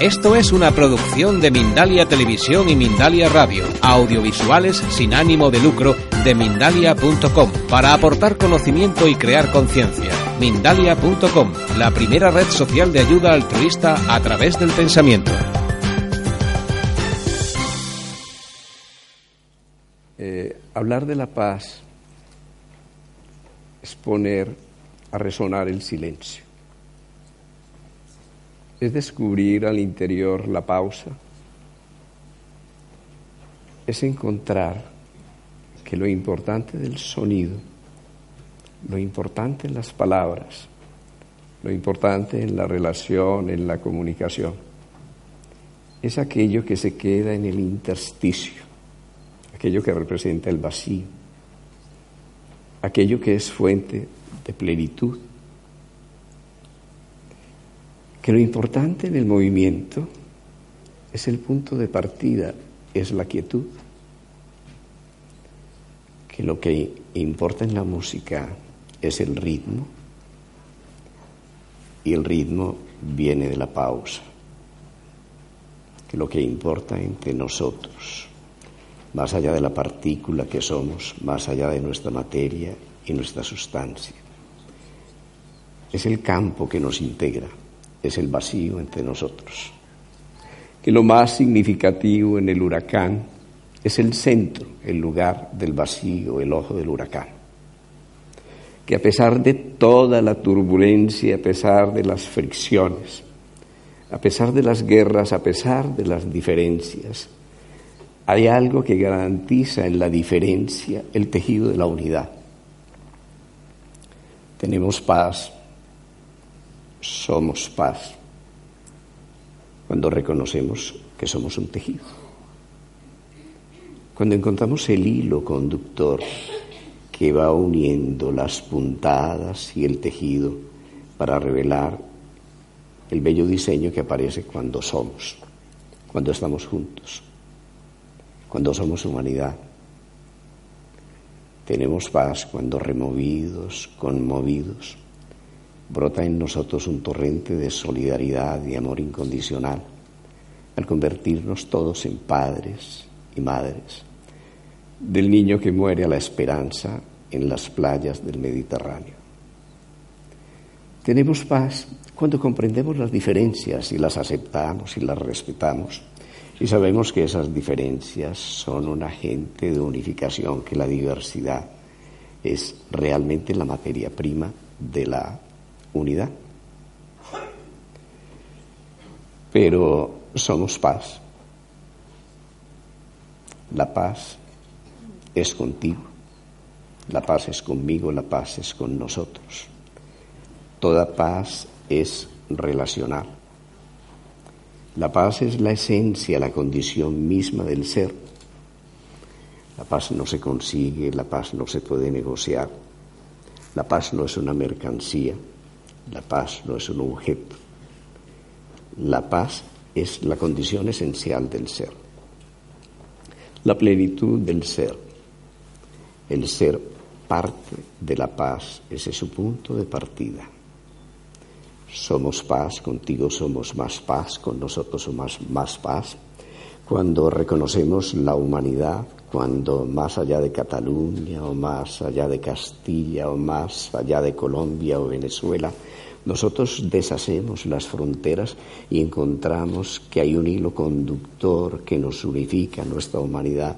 Esto es una producción de Mindalia Televisión y Mindalia Radio, audiovisuales sin ánimo de lucro de mindalia.com, para aportar conocimiento y crear conciencia. Mindalia.com, la primera red social de ayuda altruista a través del pensamiento. Eh, hablar de la paz es poner a resonar el silencio es descubrir al interior la pausa, es encontrar que lo importante del sonido, lo importante en las palabras, lo importante en la relación, en la comunicación, es aquello que se queda en el intersticio, aquello que representa el vacío, aquello que es fuente de plenitud que lo importante en el movimiento es el punto de partida, es la quietud, que lo que importa en la música es el ritmo y el ritmo viene de la pausa, que lo que importa entre nosotros, más allá de la partícula que somos, más allá de nuestra materia y nuestra sustancia, es el campo que nos integra es el vacío entre nosotros. Que lo más significativo en el huracán es el centro, el lugar del vacío, el ojo del huracán. Que a pesar de toda la turbulencia, a pesar de las fricciones, a pesar de las guerras, a pesar de las diferencias, hay algo que garantiza en la diferencia el tejido de la unidad. Tenemos paz, somos paz cuando reconocemos que somos un tejido. Cuando encontramos el hilo conductor que va uniendo las puntadas y el tejido para revelar el bello diseño que aparece cuando somos, cuando estamos juntos, cuando somos humanidad. Tenemos paz cuando removidos, conmovidos, brota en nosotros un torrente de solidaridad y amor incondicional al convertirnos todos en padres y madres del niño que muere a la esperanza en las playas del Mediterráneo. Tenemos paz cuando comprendemos las diferencias y las aceptamos y las respetamos y sabemos que esas diferencias son un agente de unificación, que la diversidad es realmente la materia prima de la unidad. Pero somos paz. La paz es contigo, la paz es conmigo, la paz es con nosotros. Toda paz es relacional. La paz es la esencia, la condición misma del ser. La paz no se consigue, la paz no se puede negociar. La paz no es una mercancía, la paz no es un objeto. La paz es la condición esencial del ser. La plenitud del ser. El ser parte de la paz, ese es su punto de partida. Somos paz, contigo somos más paz, con nosotros somos más paz. Cuando reconocemos la humanidad, cuando más allá de Cataluña o más allá de Castilla o más allá de Colombia o Venezuela, nosotros deshacemos las fronteras y encontramos que hay un hilo conductor que nos unifica nuestra humanidad.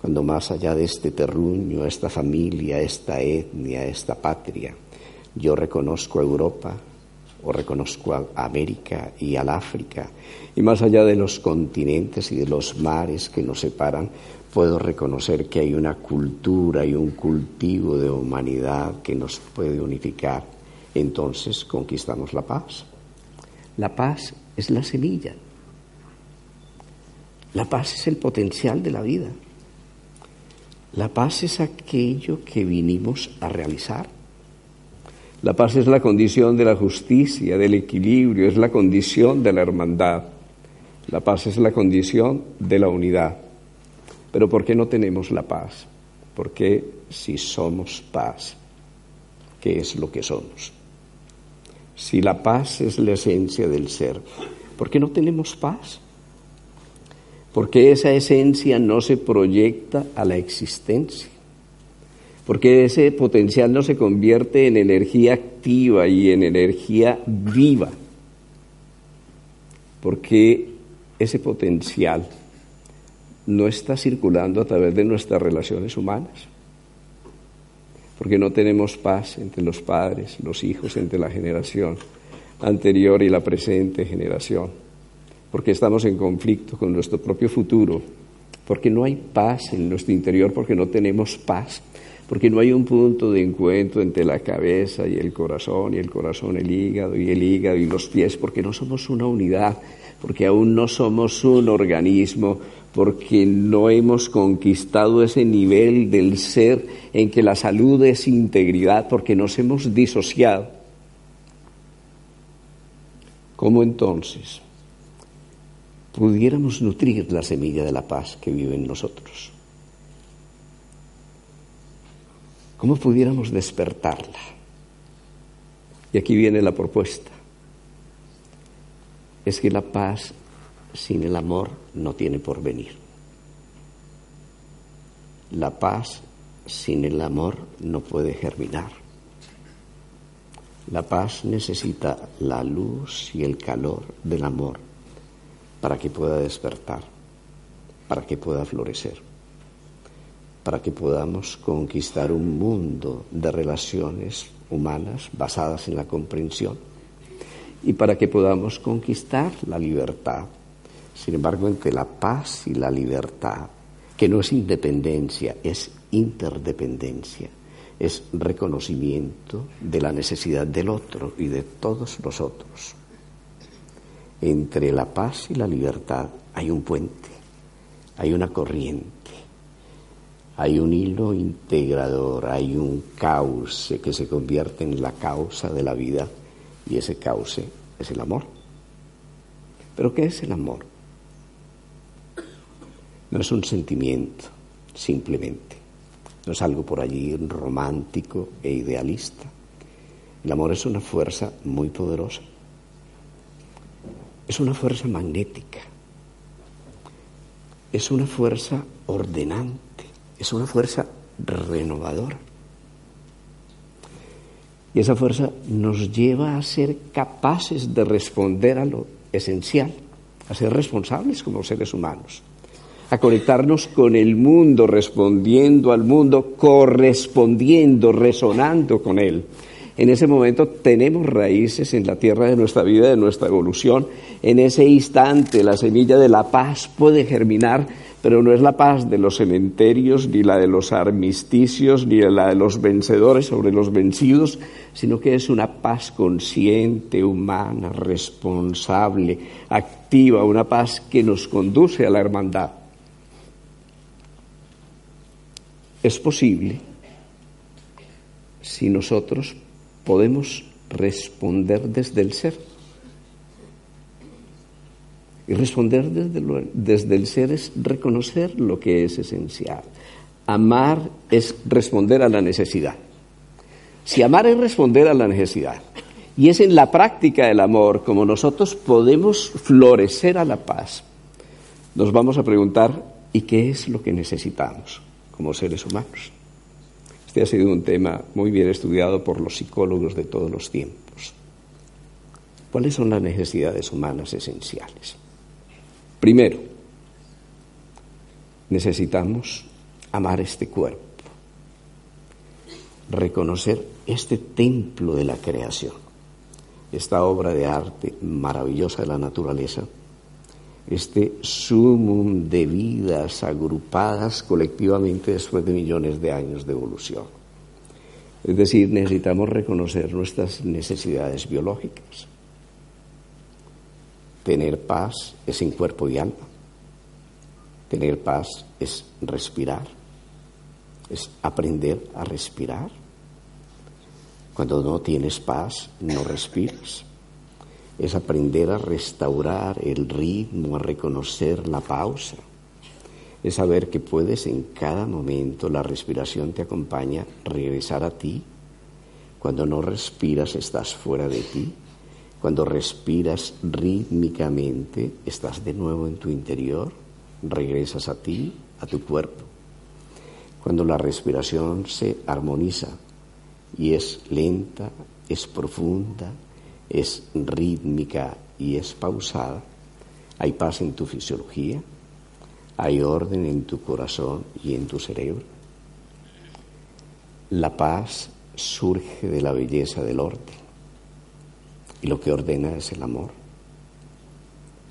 Cuando más allá de este terruño, esta familia, esta etnia, esta patria, yo reconozco a Europa o reconozco a América y al África, y más allá de los continentes y de los mares que nos separan, puedo reconocer que hay una cultura y un cultivo de humanidad que nos puede unificar entonces conquistamos la paz. La paz es la semilla. La paz es el potencial de la vida. La paz es aquello que vinimos a realizar. La paz es la condición de la justicia, del equilibrio, es la condición de la hermandad. La paz es la condición de la unidad. Pero ¿por qué no tenemos la paz? Porque si somos paz, ¿qué es lo que somos? Si la paz es la esencia del ser, ¿por qué no tenemos paz? Porque esa esencia no se proyecta a la existencia. Porque ese potencial no se convierte en energía activa y en energía viva. Porque ese potencial no está circulando a través de nuestras relaciones humanas porque no tenemos paz entre los padres, los hijos, entre la generación anterior y la presente generación, porque estamos en conflicto con nuestro propio futuro, porque no hay paz en nuestro interior, porque no tenemos paz, porque no hay un punto de encuentro entre la cabeza y el corazón, y el corazón el hígado, y el hígado y los pies, porque no somos una unidad, porque aún no somos un organismo, porque no hemos conquistado ese nivel del ser en que la salud es integridad, porque nos hemos disociado. ¿Cómo entonces pudiéramos nutrir la semilla de la paz que vive en nosotros? ¿Cómo pudiéramos despertarla? Y aquí viene la propuesta. Es que la paz sin el amor no tiene porvenir. La paz sin el amor no puede germinar. La paz necesita la luz y el calor del amor para que pueda despertar, para que pueda florecer, para que podamos conquistar un mundo de relaciones humanas basadas en la comprensión y para que podamos conquistar la libertad sin embargo, entre la paz y la libertad, que no es independencia, es interdependencia, es reconocimiento de la necesidad del otro y de todos nosotros. Entre la paz y la libertad hay un puente, hay una corriente, hay un hilo integrador, hay un cauce que se convierte en la causa de la vida y ese cauce es el amor. ¿Pero qué es el amor? No es un sentimiento, simplemente. No es algo por allí romántico e idealista. El amor es una fuerza muy poderosa. Es una fuerza magnética. Es una fuerza ordenante. Es una fuerza renovadora. Y esa fuerza nos lleva a ser capaces de responder a lo esencial, a ser responsables como seres humanos a conectarnos con el mundo, respondiendo al mundo, correspondiendo, resonando con él. En ese momento tenemos raíces en la tierra de nuestra vida, de nuestra evolución. En ese instante la semilla de la paz puede germinar, pero no es la paz de los cementerios, ni la de los armisticios, ni la de los vencedores sobre los vencidos, sino que es una paz consciente, humana, responsable, activa, una paz que nos conduce a la hermandad. es posible si nosotros podemos responder desde el ser. Y responder desde, desde, el ser es reconocer lo que es esencial. Amar es responder a la necesidad. Si amar es responder a la necesidad, y es en la práctica del amor como nosotros podemos florecer a la paz, nos vamos a preguntar, ¿y qué es lo que necesitamos? como seres humanos. Este ha sido un tema muy bien estudiado por los psicólogos de todos los tiempos. ¿Cuáles son las necesidades humanas esenciales? Primero, necesitamos amar este cuerpo, reconocer este templo de la creación, esta obra de arte maravillosa de la naturaleza este sumum de vidas agrupadas colectivamente después de millones de años de evolución. Es decir, necesitamos reconocer nuestras necesidades biológicas. Tener paz es en cuerpo y alma. Tener paz es respirar, es aprender a respirar. Cuando no tienes paz, no respiras es aprender a restaurar el ritmo, a reconocer la pausa, es saber que puedes en cada momento, la respiración te acompaña, regresar a ti. Cuando no respiras estás fuera de ti. Cuando respiras rítmicamente, estás de nuevo en tu interior, regresas a ti, a tu cuerpo. Cuando la respiración se armoniza y es lenta, es profunda, es rítmica y es pausada, hay paz en tu fisiología, hay orden en tu corazón y en tu cerebro. La paz surge de la belleza del orden. Y lo que ordena es el amor.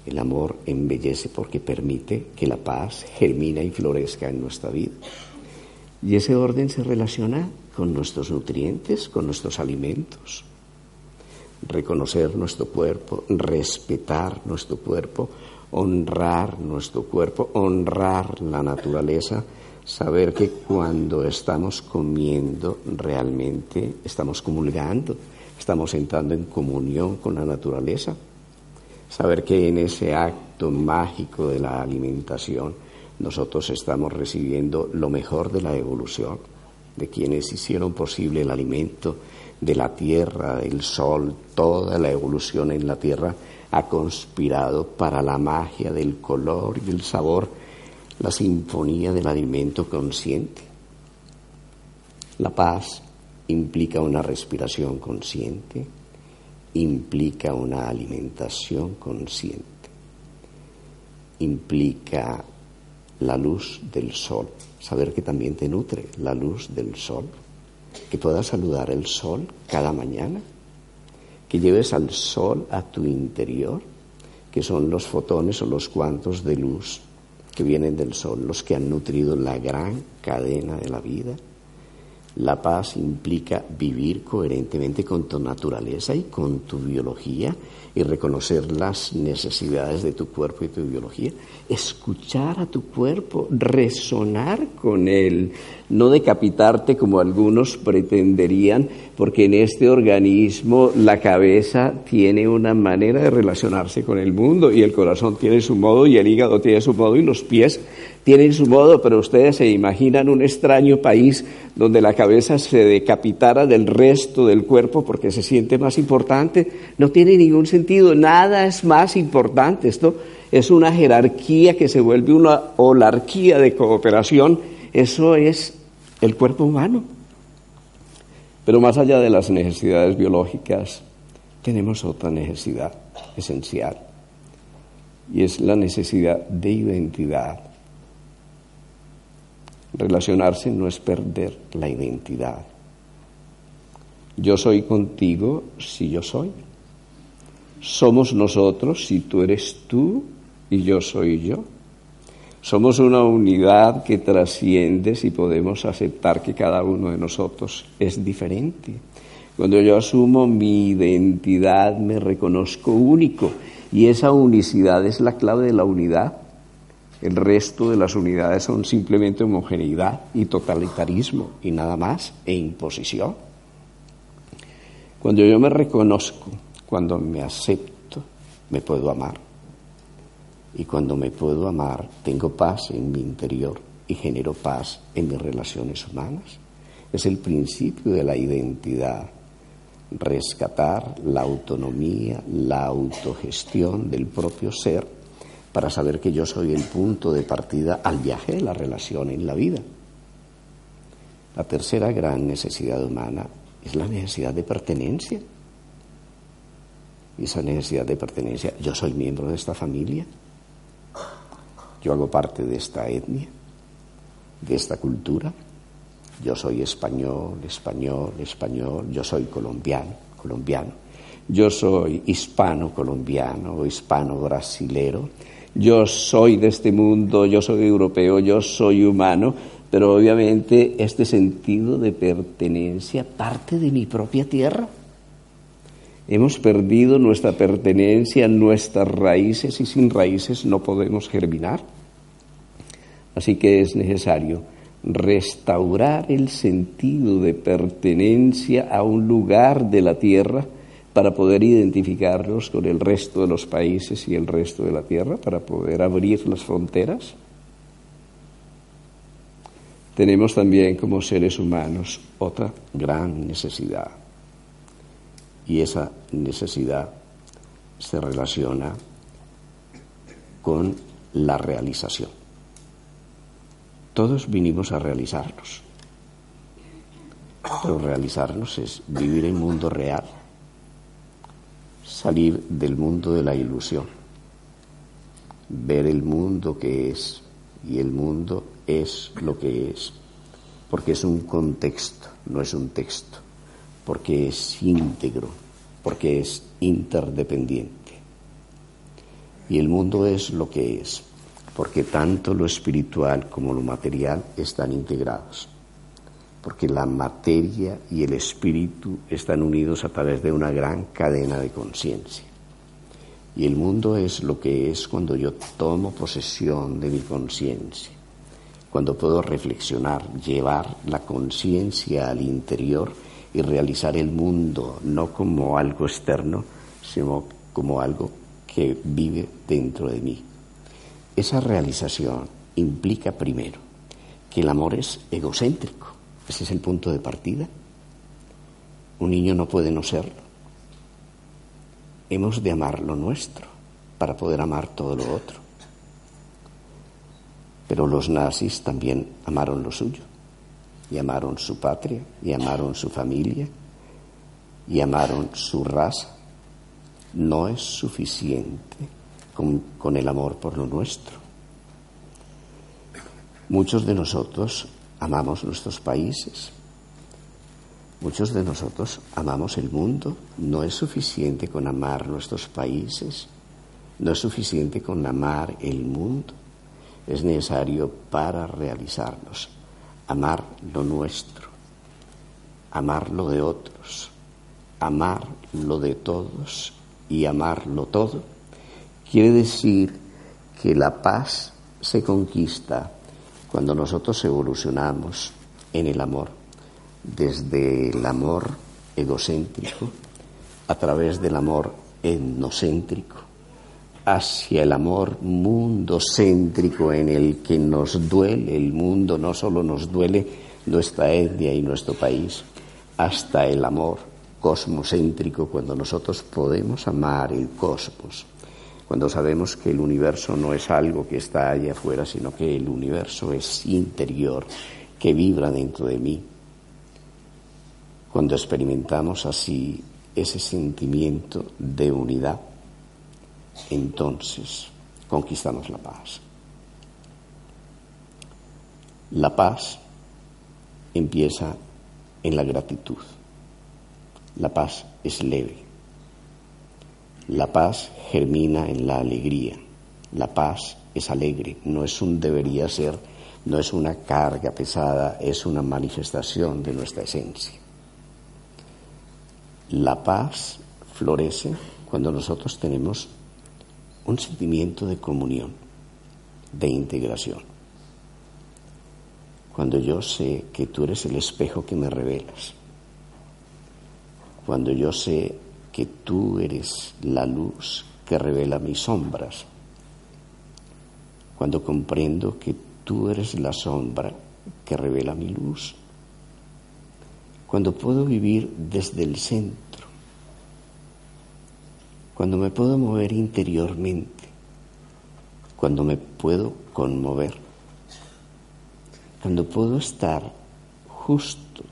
El amor embellece porque permite que la paz germina y florezca en nuestra vida. Y ese orden se relaciona con nuestros nutrientes, con nuestros alimentos. Reconocer nuestro cuerpo, respetar nuestro cuerpo, honrar nuestro cuerpo, honrar la naturaleza, saber que cuando estamos comiendo realmente estamos comulgando, estamos entrando en comunión con la naturaleza, saber que en ese acto mágico de la alimentación nosotros estamos recibiendo lo mejor de la evolución, de quienes hicieron posible el alimento, de la tierra, del sol, toda la evolución en la tierra ha conspirado para la magia del color y el sabor, la sinfonía del alimento consciente. La paz implica una respiración consciente, implica una alimentación consciente, implica la luz del sol, saber que también te nutre la luz del sol, que puedas saludar el sol cada mañana, que lleves al sol a tu interior, que son los fotones o los cuantos de luz que vienen del sol, los que han nutrido la gran cadena de la vida la paz implica vivir coherentemente con tu naturaleza y con tu biología y reconocer las necesidades de tu cuerpo y tu biología. Escuchar a tu cuerpo, resonar con él, no decapitarte como algunos pretenderían, porque en este organismo la cabeza tiene una manera de relacionarse con el mundo y el corazón tiene su modo y el hígado tiene su modo y los pies tienen su modo, pero ustedes se imaginan un extraño país donde la cabeza se decapitara del resto del cuerpo porque se siente más importante. No tiene ningún sentido, nada es más importante. Esto es una jerarquía que se vuelve una holarquía de cooperación. Eso es el cuerpo humano. Pero más allá de las necesidades biológicas, tenemos otra necesidad esencial y es la necesidad de identidad Relacionarse no es perder la identidad. Yo soy contigo si yo soy. Somos nosotros si tú eres tú y yo soy yo. Somos una unidad que trasciende si podemos aceptar que cada uno de nosotros es diferente. Cuando yo asumo mi identidad me reconozco único y esa unicidad es la clave de la unidad. El resto de las unidades son simplemente homogeneidad y totalitarismo y nada más, e imposición. Cuando yo me reconozco, cuando me acepto, me puedo amar. Y cuando me puedo amar, tengo paz en mi interior y genero paz en mis relaciones humanas. Es el principio de la identidad. Rescatar la autonomía, la autogestión del propio ser para saber que yo soy el punto de partida al viaje de la relación en la vida. La tercera gran necesidad humana es la necesidad de pertenencia. Esa necesidad de pertenencia, yo soy miembro de esta familia, yo hago parte de esta etnia, de esta cultura, yo soy español, español, español, yo soy colombiano, colombiano, yo soy hispano colombiano o hispano brasilero, yo soy de este mundo, yo soy europeo, yo soy humano, pero obviamente este sentido de pertenencia parte de mi propia tierra. Hemos perdido nuestra pertenencia, nuestras raíces y sin raíces no podemos germinar. Así que es necesario restaurar el sentido de pertenencia a un lugar de la tierra para poder identificarlos con el resto de los países y el resto de la tierra, para poder abrir las fronteras. Tenemos también como seres humanos otra gran necesidad, y esa necesidad se relaciona con la realización. Todos vinimos a realizarnos, pero realizarnos es vivir el mundo real, salir del mundo de la ilusión, ver el mundo que es, y el mundo es lo que es, porque es un contexto, no es un texto, porque es íntegro, porque es interdependiente. Y el mundo es lo que es, porque tanto lo espiritual como lo material están integrados, porque la materia y el espíritu están unidos a través de una gran cadena de conciencia. Y el mundo es lo que es cuando yo tomo posesión de mi conciencia, cuando puedo reflexionar, llevar la conciencia al interior y realizar el mundo no como algo externo, sino como algo que vive dentro de mí. Esa realización implica primero que el amor es egocéntrico. Ese es el punto de partida. Un niño no puede no serlo. Hemos de amar lo nuestro para poder amar todo lo otro. Pero los nazis también amaron lo suyo, y amaron su patria, y amaron su familia, y amaron su raza. No es suficiente con, con el amor por lo nuestro. Muchos de nosotros amamos nuestros países, Muchos de nosotros amamos el mundo. No es suficiente con amar nuestros países. No es suficiente con amar el mundo. Es necesario para realizarnos. Amar lo nuestro. Amar lo de otros. Amar lo de todos y amarlo todo. Quiere decir que la paz se conquista cuando nosotros evolucionamos en el amor desde el amor egocéntrico, a través del amor etnocéntrico, hacia el amor mundocéntrico en el que nos duele el mundo, no solo nos duele nuestra etnia y nuestro país, hasta el amor cosmocéntrico cuando nosotros podemos amar el cosmos, cuando sabemos que el universo no es algo que está allá afuera, sino que el universo es interior, que vibra dentro de mí, cuando experimentamos así ese sentimiento de unidad, entonces conquistamos la paz. La paz empieza en la gratitud. La paz es leve. La paz germina en la alegría. La paz es alegre, no es un debería ser, no es una carga pesada, es una manifestación de nuestra esencia. La paz florece cuando nosotros tenemos un sentimiento de comunión, de integración. Cuando yo sé que tú eres el espejo que me revelas. Cuando yo sé que tú eres la luz que revela mis sombras. Cuando comprendo que tú eres la sombra que revela mi luz cuando puedo vivir desde el centro, cuando me puedo mover interiormente, cuando me puedo conmover, cuando puedo estar justo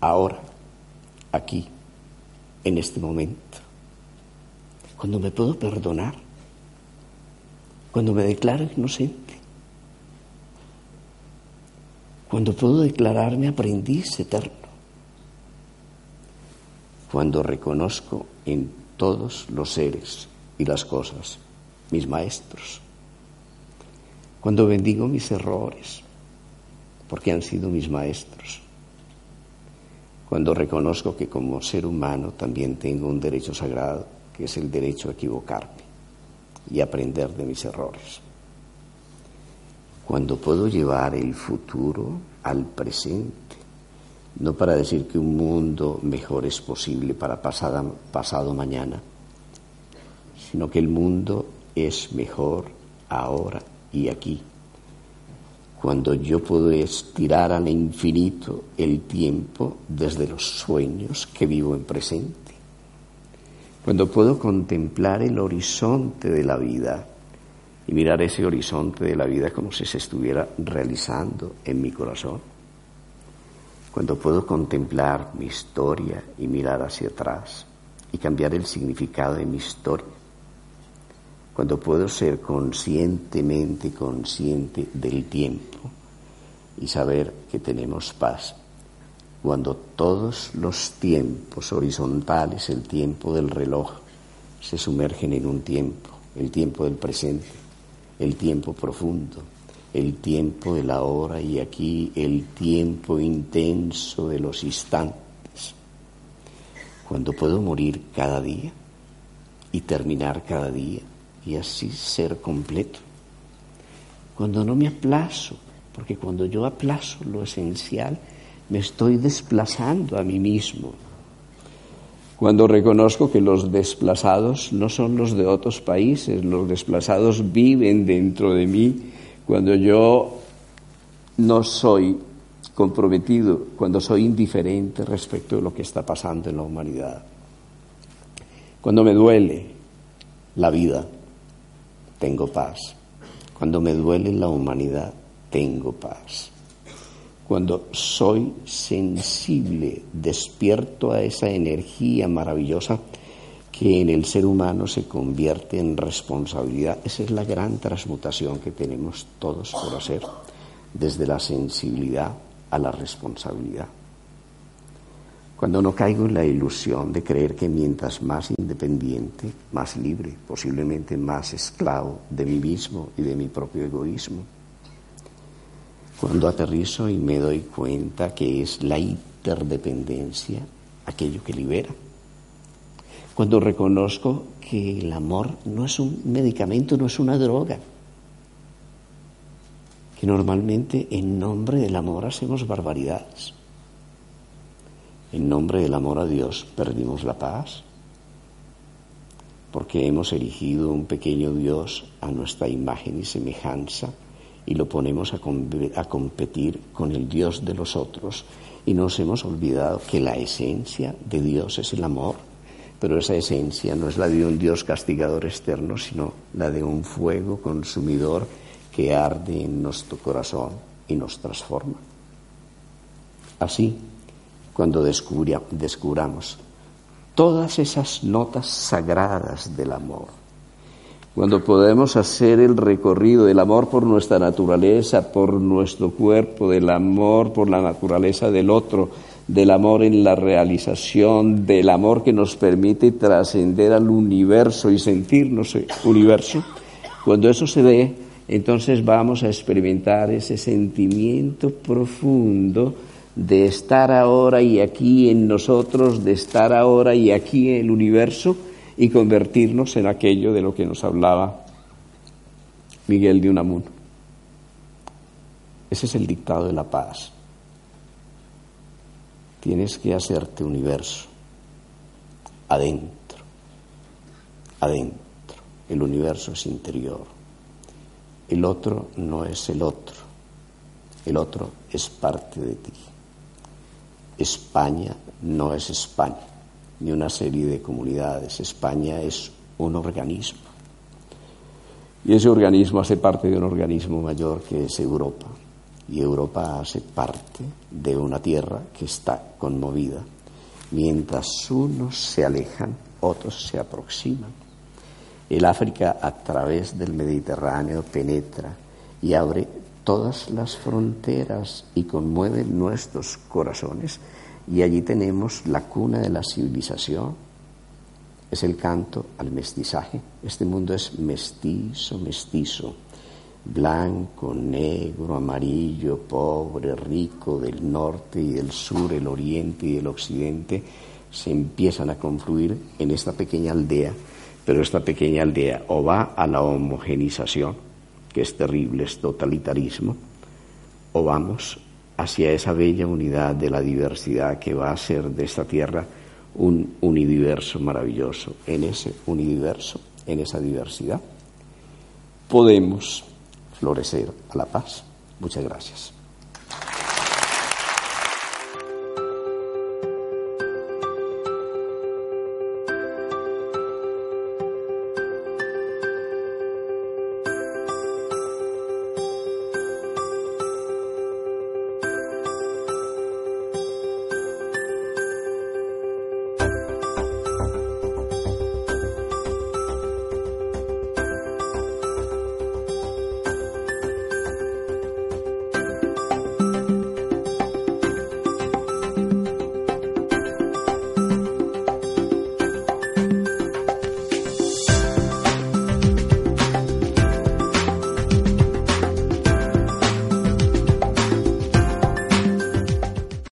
ahora, aquí, en este momento, cuando me puedo perdonar, cuando me declaro inocente, cuando puedo declararme aprendiz eterno cuando reconozco en todos los seres y las cosas mis maestros, cuando bendigo mis errores, porque han sido mis maestros, cuando reconozco que como ser humano también tengo un derecho sagrado, que es el derecho a equivocarme y aprender de mis errores, cuando puedo llevar el futuro al presente, no para decir que un mundo mejor es posible para pasado mañana, sino que el mundo es mejor ahora y aquí. Cuando yo puedo estirar al infinito el tiempo desde los sueños que vivo en presente. Cuando puedo contemplar el horizonte de la vida y mirar ese horizonte de la vida como si se estuviera realizando en mi corazón. Cuando puedo contemplar mi historia y mirar hacia atrás y cambiar el significado de mi historia. Cuando puedo ser conscientemente consciente del tiempo y saber que tenemos paz. Cuando todos los tiempos horizontales, el tiempo del reloj, se sumergen en un tiempo, el tiempo del presente, el tiempo profundo, el tiempo de la hora y aquí el tiempo intenso de los instantes. Cuando puedo morir cada día y terminar cada día y así ser completo. Cuando no me aplazo porque cuando yo aplazo lo esencial, me estoy desplazando a mí mismo. Cuando reconozco que los desplazados no son los de otros países, los desplazados viven dentro de mí, cuando yo no soy comprometido, cuando soy indiferente respecto de lo que está pasando en la humanidad. Cuando me duele la vida, tengo paz. Cuando me duele la humanidad, tengo paz. Cuando soy sensible, despierto a esa energía maravillosa que en el ser humano se convierte en responsabilidad. Esa es la gran transmutación que tenemos todos por hacer, desde la sensibilidad a la responsabilidad. Cuando no caigo en la ilusión de creer que mientras más independiente, más libre, posiblemente más esclavo de mí mismo y de mi propio egoísmo, cuando aterrizo y me doy cuenta que es la interdependencia aquello que libera. Cuando reconozco que el amor no es un medicamento, no es una droga. Que normalmente en nombre del amor hacemos barbaridades. En nombre del amor a Dios perdimos la paz porque hemos erigido un pequeño Dios a nuestra imagen y semejanza y lo ponemos a, competir con el Dios de los otros y nos hemos olvidado que la esencia de Dios es el amor, pero esa esencia no es la de un Dios castigador externo, sino la de un fuego consumidor que arde en nuestro corazón y nos transforma. Así, cuando descubramos todas esas notas sagradas del amor, cuando podemos hacer el recorrido del amor por nuestra naturaleza, por nuestro cuerpo, del amor por la naturaleza del otro, del amor en la realización, del amor que nos permite trascender al universo y sentirnos universo, cuando eso se dé, entonces vamos a experimentar ese sentimiento profundo de estar ahora y aquí en nosotros, de estar ahora y aquí en el universo, y convertirnos en aquello de lo que nos hablaba Miguel de Unamuno. Ese es el dictado de la paz. Tienes que hacerte universo, adentro, adentro. El universo es interior. El otro no es el otro. El otro es parte de ti. España no es España ni una serie de comunidades. España es un organismo. Y ese organismo hace parte de un organismo mayor que es Europa. Y Europa hace parte de una tierra que está conmovida. Mientras unos se alejan, otros se aproximan. El África a través del Mediterráneo penetra y abre todas las fronteras y conmueve nuestros corazones y allí tenemos la cuna de la civilización, es el canto al mestizaje. Este mundo es mestizo, mestizo, blanco, negro, amarillo, pobre, rico, del norte y del sur, el oriente y el occidente, se empiezan a confluir en esta pequeña aldea, pero esta pequeña aldea o va a la homogenización, que es terrible, es totalitarismo, o vamos hacia esa bella unidad de la diversidad que va a ser de esta tierra un universo maravilloso. En ese universo, en esa diversidad, podemos florecer a la paz. Muchas gracias.